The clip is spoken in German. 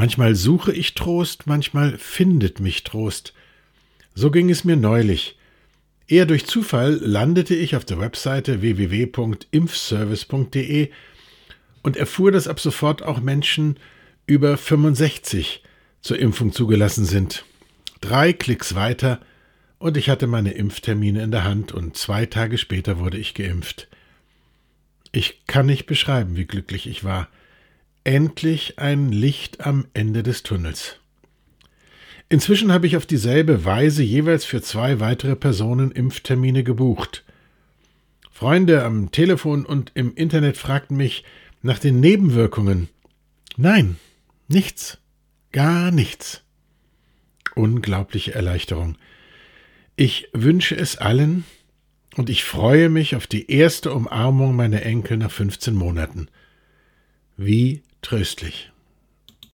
Manchmal suche ich Trost, manchmal findet mich Trost. So ging es mir neulich. Eher durch Zufall landete ich auf der Webseite www.impfservice.de und erfuhr, dass ab sofort auch Menschen über 65 zur Impfung zugelassen sind. Drei Klicks weiter und ich hatte meine Impftermine in der Hand und zwei Tage später wurde ich geimpft. Ich kann nicht beschreiben, wie glücklich ich war. Endlich ein Licht am Ende des Tunnels. Inzwischen habe ich auf dieselbe Weise jeweils für zwei weitere Personen Impftermine gebucht. Freunde am Telefon und im Internet fragten mich nach den Nebenwirkungen. Nein, nichts, gar nichts. Unglaubliche Erleichterung. Ich wünsche es allen und ich freue mich auf die erste Umarmung meiner Enkel nach 15 Monaten. Wie tröstlich.